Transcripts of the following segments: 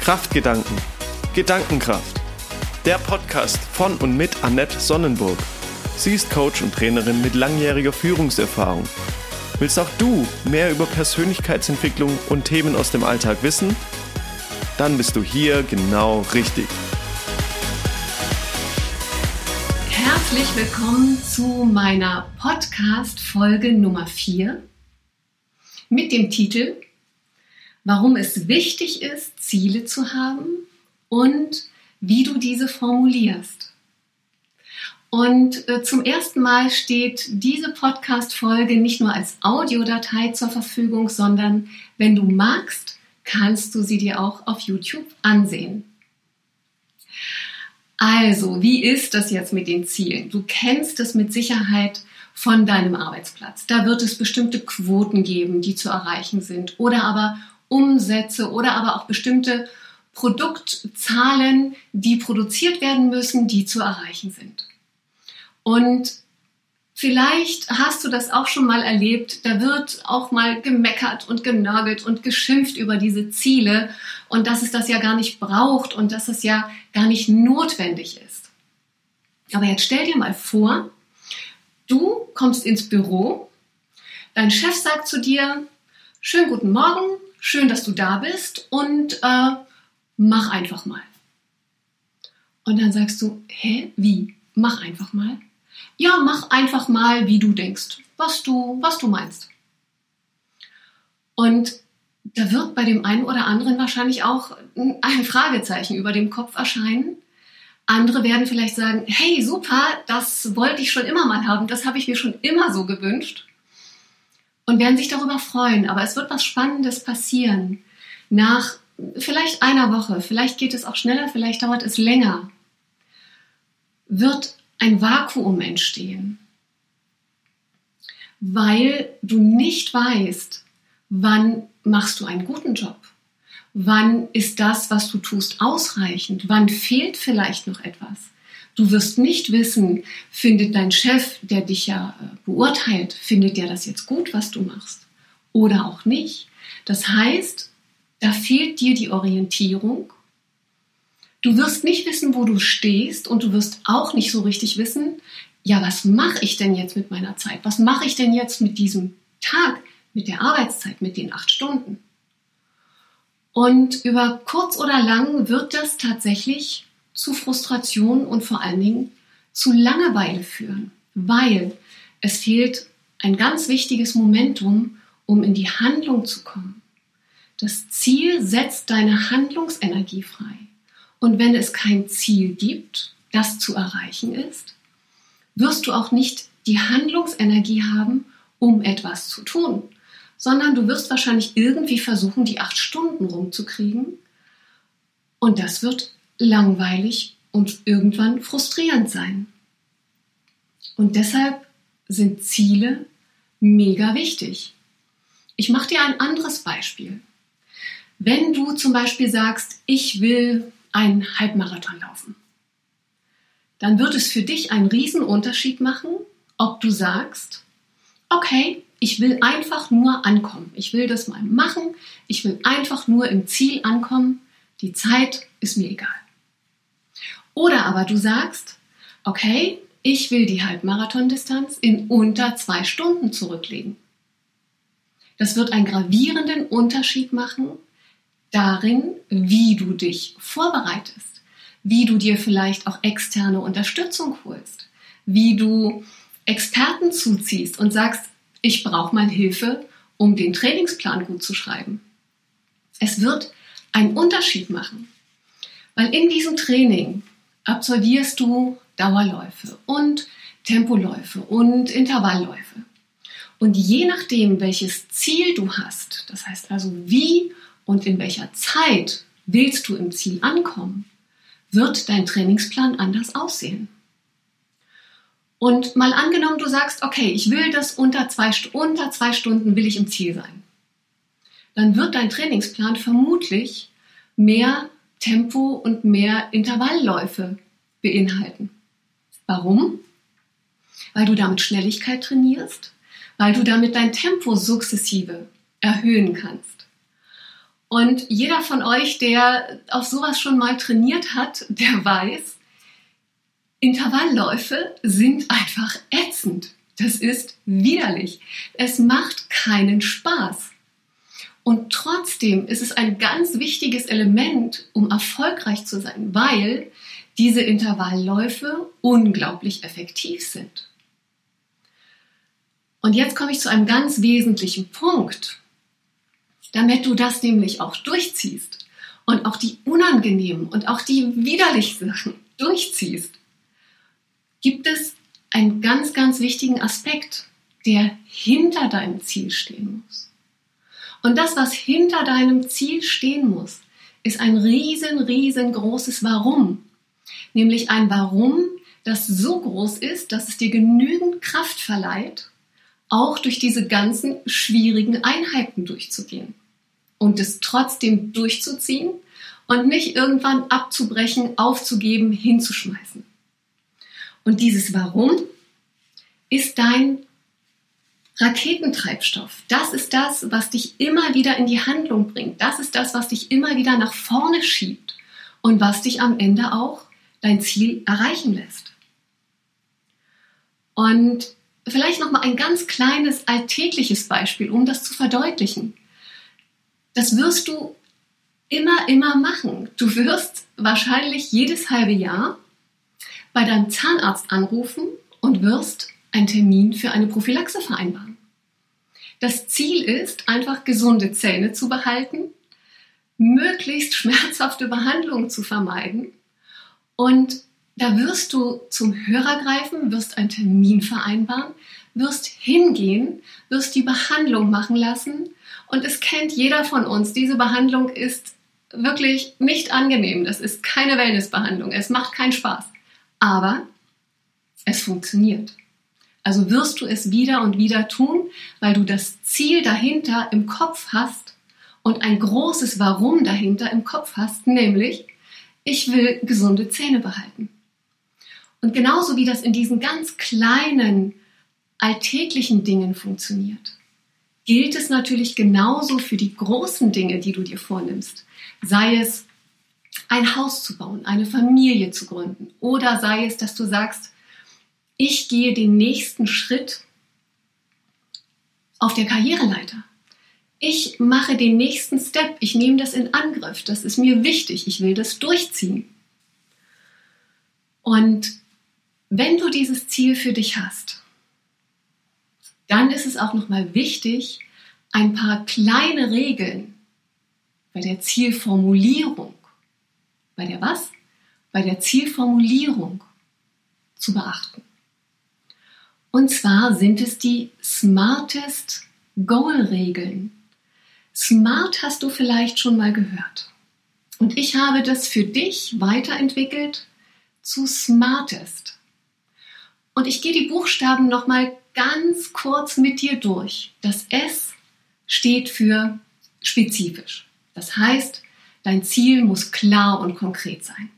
Kraftgedanken. Gedankenkraft. Der Podcast von und mit Annette Sonnenburg. Sie ist Coach und Trainerin mit langjähriger Führungserfahrung. Willst auch du mehr über Persönlichkeitsentwicklung und Themen aus dem Alltag wissen? Dann bist du hier genau richtig. Herzlich willkommen zu meiner Podcast-Folge Nummer 4 mit dem Titel Warum es wichtig ist, Ziele zu haben und wie du diese formulierst. Und äh, zum ersten Mal steht diese Podcast-Folge nicht nur als Audiodatei zur Verfügung, sondern wenn du magst, kannst du sie dir auch auf YouTube ansehen. Also, wie ist das jetzt mit den Zielen? Du kennst es mit Sicherheit von deinem Arbeitsplatz. Da wird es bestimmte Quoten geben, die zu erreichen sind oder aber Umsätze oder aber auch bestimmte Produktzahlen, die produziert werden müssen, die zu erreichen sind. Und vielleicht hast du das auch schon mal erlebt, da wird auch mal gemeckert und genörgelt und geschimpft über diese Ziele und dass es das ja gar nicht braucht und dass es ja gar nicht notwendig ist. Aber jetzt stell dir mal vor, Du kommst ins Büro, dein Chef sagt zu dir, schönen guten Morgen, schön, dass du da bist und äh, mach einfach mal. Und dann sagst du, hä, wie? Mach einfach mal. Ja, mach einfach mal, wie du denkst, was du, was du meinst. Und da wird bei dem einen oder anderen wahrscheinlich auch ein Fragezeichen über dem Kopf erscheinen, andere werden vielleicht sagen, hey, super, das wollte ich schon immer mal haben, das habe ich mir schon immer so gewünscht. Und werden sich darüber freuen. Aber es wird was Spannendes passieren. Nach vielleicht einer Woche, vielleicht geht es auch schneller, vielleicht dauert es länger, wird ein Vakuum entstehen. Weil du nicht weißt, wann machst du einen guten Job Wann ist das, was du tust, ausreichend? Wann fehlt vielleicht noch etwas? Du wirst nicht wissen, findet dein Chef, der dich ja äh, beurteilt, findet der das jetzt gut, was du machst? Oder auch nicht. Das heißt, da fehlt dir die Orientierung. Du wirst nicht wissen, wo du stehst und du wirst auch nicht so richtig wissen, ja, was mache ich denn jetzt mit meiner Zeit? Was mache ich denn jetzt mit diesem Tag, mit der Arbeitszeit, mit den acht Stunden? Und über kurz oder lang wird das tatsächlich zu Frustration und vor allen Dingen zu Langeweile führen, weil es fehlt ein ganz wichtiges Momentum, um in die Handlung zu kommen. Das Ziel setzt deine Handlungsenergie frei. Und wenn es kein Ziel gibt, das zu erreichen ist, wirst du auch nicht die Handlungsenergie haben, um etwas zu tun sondern du wirst wahrscheinlich irgendwie versuchen, die acht Stunden rumzukriegen. Und das wird langweilig und irgendwann frustrierend sein. Und deshalb sind Ziele mega wichtig. Ich mache dir ein anderes Beispiel. Wenn du zum Beispiel sagst, ich will einen Halbmarathon laufen, dann wird es für dich einen Unterschied machen, ob du sagst, okay, ich will einfach nur ankommen. Ich will das mal machen. Ich will einfach nur im Ziel ankommen. Die Zeit ist mir egal. Oder aber du sagst, okay, ich will die Halbmarathondistanz in unter zwei Stunden zurücklegen. Das wird einen gravierenden Unterschied machen darin, wie du dich vorbereitest, wie du dir vielleicht auch externe Unterstützung holst, wie du Experten zuziehst und sagst, ich brauche mal Hilfe, um den Trainingsplan gut zu schreiben. Es wird einen Unterschied machen, weil in diesem Training absolvierst du Dauerläufe und Tempoläufe und Intervallläufe. Und je nachdem, welches Ziel du hast, das heißt also wie und in welcher Zeit willst du im Ziel ankommen, wird dein Trainingsplan anders aussehen. Und mal angenommen, du sagst, okay, ich will das unter zwei, unter zwei Stunden will ich im Ziel sein. Dann wird dein Trainingsplan vermutlich mehr Tempo und mehr Intervallläufe beinhalten. Warum? Weil du damit Schnelligkeit trainierst, weil du damit dein Tempo sukzessive erhöhen kannst. Und jeder von euch, der auf sowas schon mal trainiert hat, der weiß, Intervallläufe sind einfach ätzend. Das ist widerlich. Es macht keinen Spaß. Und trotzdem ist es ein ganz wichtiges Element, um erfolgreich zu sein, weil diese Intervallläufe unglaublich effektiv sind. Und jetzt komme ich zu einem ganz wesentlichen Punkt. Damit du das nämlich auch durchziehst und auch die unangenehmen und auch die widerlichen Sachen durchziehst, gibt es einen ganz, ganz wichtigen Aspekt, der hinter deinem Ziel stehen muss. Und das, was hinter deinem Ziel stehen muss, ist ein riesen, riesengroßes Warum. Nämlich ein Warum, das so groß ist, dass es dir genügend Kraft verleiht, auch durch diese ganzen schwierigen Einheiten durchzugehen. Und es trotzdem durchzuziehen und nicht irgendwann abzubrechen, aufzugeben, hinzuschmeißen. Und dieses Warum ist dein Raketentreibstoff. Das ist das, was dich immer wieder in die Handlung bringt. Das ist das, was dich immer wieder nach vorne schiebt und was dich am Ende auch dein Ziel erreichen lässt. Und vielleicht noch mal ein ganz kleines alltägliches Beispiel, um das zu verdeutlichen. Das wirst du immer, immer machen. Du wirst wahrscheinlich jedes halbe Jahr bei deinem Zahnarzt anrufen und wirst einen Termin für eine Prophylaxe vereinbaren. Das Ziel ist, einfach gesunde Zähne zu behalten, möglichst schmerzhafte Behandlungen zu vermeiden. Und da wirst du zum Hörer greifen, wirst einen Termin vereinbaren, wirst hingehen, wirst die Behandlung machen lassen. Und es kennt jeder von uns, diese Behandlung ist wirklich nicht angenehm, das ist keine Wellnessbehandlung, es macht keinen Spaß, aber es funktioniert. Also wirst du es wieder und wieder tun, weil du das Ziel dahinter im Kopf hast und ein großes Warum dahinter im Kopf hast, nämlich ich will gesunde Zähne behalten. Und genauso wie das in diesen ganz kleinen alltäglichen Dingen funktioniert, gilt es natürlich genauso für die großen Dinge, die du dir vornimmst. Sei es ein Haus zu bauen, eine Familie zu gründen oder sei es, dass du sagst, ich gehe den nächsten Schritt auf der Karriereleiter. Ich mache den nächsten Step, ich nehme das in Angriff, das ist mir wichtig, ich will das durchziehen. Und wenn du dieses Ziel für dich hast, dann ist es auch nochmal wichtig, ein paar kleine Regeln bei der Zielformulierung, bei der was? Bei der Zielformulierung zu beachten. Und zwar sind es die Smartest Goal-Regeln. Smart hast du vielleicht schon mal gehört. Und ich habe das für dich weiterentwickelt zu Smartest. Und ich gehe die Buchstaben noch mal ganz kurz mit dir durch. Das S steht für spezifisch. Das heißt, dein Ziel muss klar und konkret sein.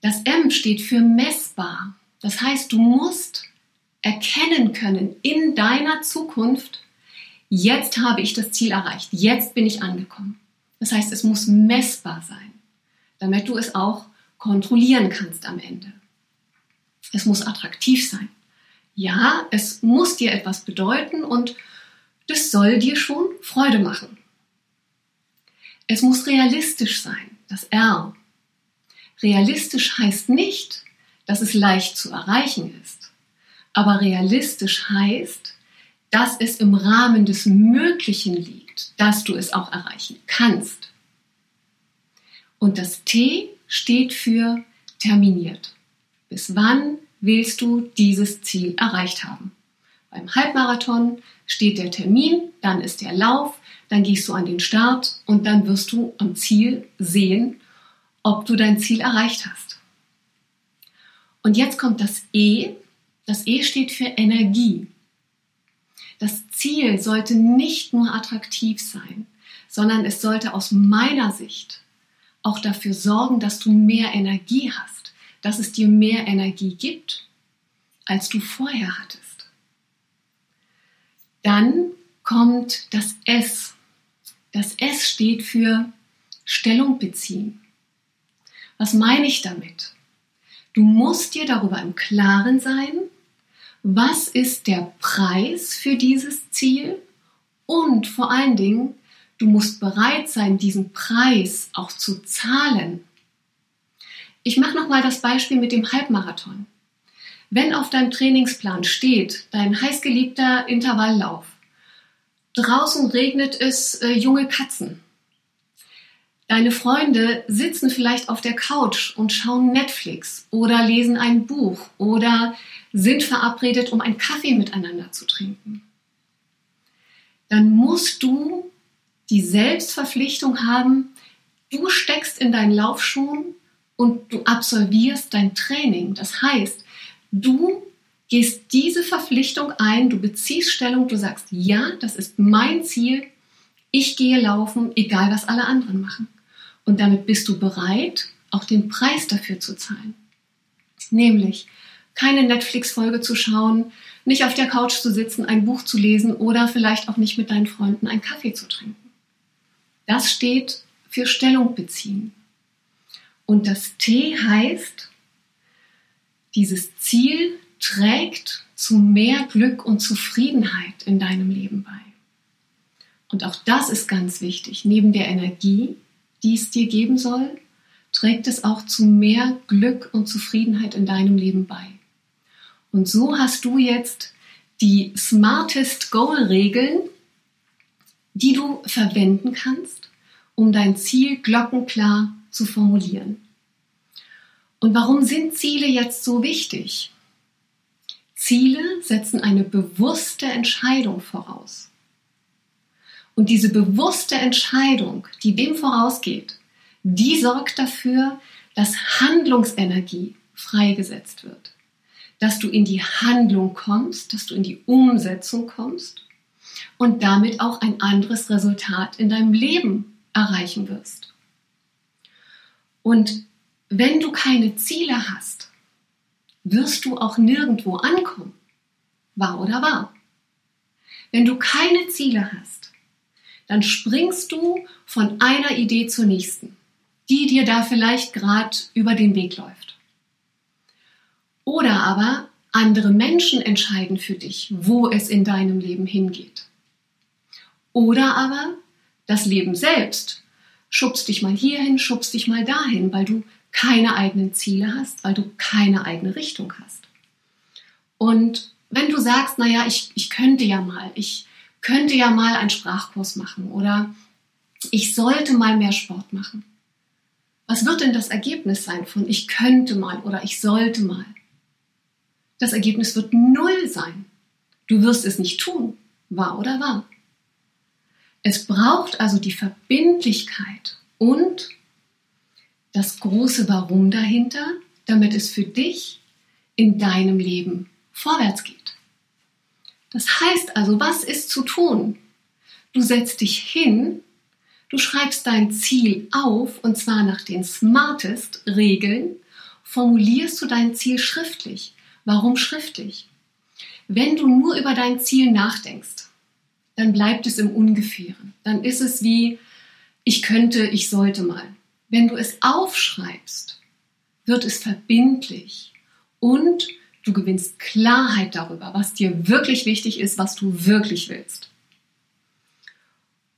Das M steht für messbar. Das heißt, du musst erkennen können in deiner Zukunft, jetzt habe ich das Ziel erreicht, jetzt bin ich angekommen. Das heißt, es muss messbar sein, damit du es auch kontrollieren kannst am Ende. Es muss attraktiv sein. Ja, es muss dir etwas bedeuten und das soll dir schon Freude machen. Es muss realistisch sein, das R. Realistisch heißt nicht, dass es leicht zu erreichen ist. Aber realistisch heißt, dass es im Rahmen des Möglichen liegt, dass du es auch erreichen kannst. Und das T steht für terminiert. Bis wann willst du dieses Ziel erreicht haben? Beim Halbmarathon steht der Termin, dann ist der Lauf, dann gehst du an den Start und dann wirst du am Ziel sehen, ob du dein Ziel erreicht hast. Und jetzt kommt das E. Das E steht für Energie. Das Ziel sollte nicht nur attraktiv sein, sondern es sollte aus meiner Sicht auch dafür sorgen, dass du mehr Energie hast, dass es dir mehr Energie gibt, als du vorher hattest. Dann kommt das S. Das S steht für Stellung beziehen. Was meine ich damit? Du musst dir darüber im Klaren sein, was ist der Preis für dieses Ziel und vor allen Dingen, du musst bereit sein, diesen Preis auch zu zahlen. Ich mache nochmal das Beispiel mit dem Halbmarathon. Wenn auf deinem Trainingsplan steht, dein heißgeliebter Intervalllauf, draußen regnet es äh, junge Katzen, Deine Freunde sitzen vielleicht auf der Couch und schauen Netflix oder lesen ein Buch oder sind verabredet, um einen Kaffee miteinander zu trinken. Dann musst du die Selbstverpflichtung haben, du steckst in deinen Laufschuhen und du absolvierst dein Training. Das heißt, du gehst diese Verpflichtung ein, du beziehst Stellung, du sagst, ja, das ist mein Ziel, ich gehe laufen, egal was alle anderen machen. Und damit bist du bereit, auch den Preis dafür zu zahlen. Nämlich keine Netflix-Folge zu schauen, nicht auf der Couch zu sitzen, ein Buch zu lesen oder vielleicht auch nicht mit deinen Freunden einen Kaffee zu trinken. Das steht für Stellung beziehen. Und das T heißt, dieses Ziel trägt zu mehr Glück und Zufriedenheit in deinem Leben bei. Und auch das ist ganz wichtig. Neben der Energie die es dir geben soll, trägt es auch zu mehr Glück und Zufriedenheit in deinem Leben bei. Und so hast du jetzt die Smartest Goal Regeln, die du verwenden kannst, um dein Ziel glockenklar zu formulieren. Und warum sind Ziele jetzt so wichtig? Ziele setzen eine bewusste Entscheidung voraus. Und diese bewusste Entscheidung, die dem vorausgeht, die sorgt dafür, dass Handlungsenergie freigesetzt wird. Dass du in die Handlung kommst, dass du in die Umsetzung kommst und damit auch ein anderes Resultat in deinem Leben erreichen wirst. Und wenn du keine Ziele hast, wirst du auch nirgendwo ankommen. Wahr oder wahr? Wenn du keine Ziele hast, dann springst du von einer Idee zur nächsten, die dir da vielleicht gerade über den Weg läuft. Oder aber andere Menschen entscheiden für dich, wo es in deinem Leben hingeht. Oder aber das Leben selbst schubst dich mal hierhin, schubst dich mal dahin, weil du keine eigenen Ziele hast, weil du keine eigene Richtung hast. Und wenn du sagst, naja, ich, ich könnte ja mal, ich, könnte ja mal einen Sprachkurs machen oder ich sollte mal mehr Sport machen. Was wird denn das Ergebnis sein von ich könnte mal oder ich sollte mal? Das Ergebnis wird null sein. Du wirst es nicht tun, wahr oder wahr. Es braucht also die Verbindlichkeit und das große Warum dahinter, damit es für dich in deinem Leben vorwärts geht. Das heißt also, was ist zu tun? Du setzt dich hin, du schreibst dein Ziel auf und zwar nach den smartest Regeln, formulierst du dein Ziel schriftlich. Warum schriftlich? Wenn du nur über dein Ziel nachdenkst, dann bleibt es im Ungefähren. Dann ist es wie, ich könnte, ich sollte mal. Wenn du es aufschreibst, wird es verbindlich und Du gewinnst Klarheit darüber, was dir wirklich wichtig ist, was du wirklich willst.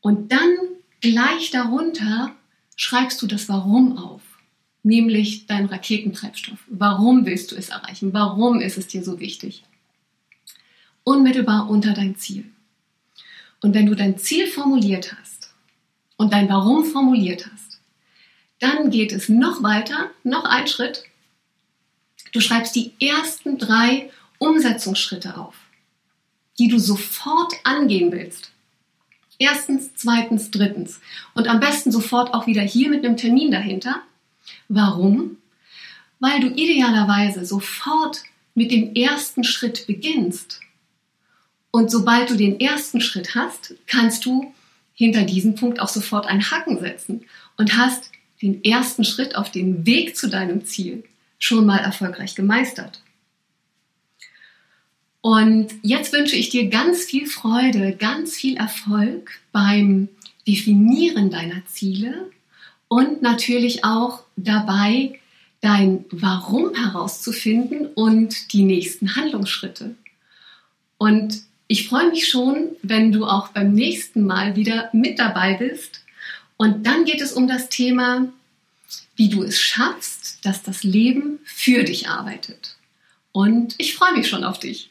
Und dann gleich darunter schreibst du das Warum auf, nämlich dein Raketentreibstoff. Warum willst du es erreichen? Warum ist es dir so wichtig? Unmittelbar unter dein Ziel. Und wenn du dein Ziel formuliert hast und dein Warum formuliert hast, dann geht es noch weiter, noch einen Schritt Du schreibst die ersten drei Umsetzungsschritte auf, die du sofort angehen willst. Erstens, zweitens, drittens. Und am besten sofort auch wieder hier mit einem Termin dahinter. Warum? Weil du idealerweise sofort mit dem ersten Schritt beginnst. Und sobald du den ersten Schritt hast, kannst du hinter diesem Punkt auch sofort einen Haken setzen und hast den ersten Schritt auf dem Weg zu deinem Ziel schon mal erfolgreich gemeistert. Und jetzt wünsche ich dir ganz viel Freude, ganz viel Erfolg beim Definieren deiner Ziele und natürlich auch dabei dein Warum herauszufinden und die nächsten Handlungsschritte. Und ich freue mich schon, wenn du auch beim nächsten Mal wieder mit dabei bist. Und dann geht es um das Thema, wie du es schaffst, dass das Leben für dich arbeitet. Und ich freue mich schon auf dich.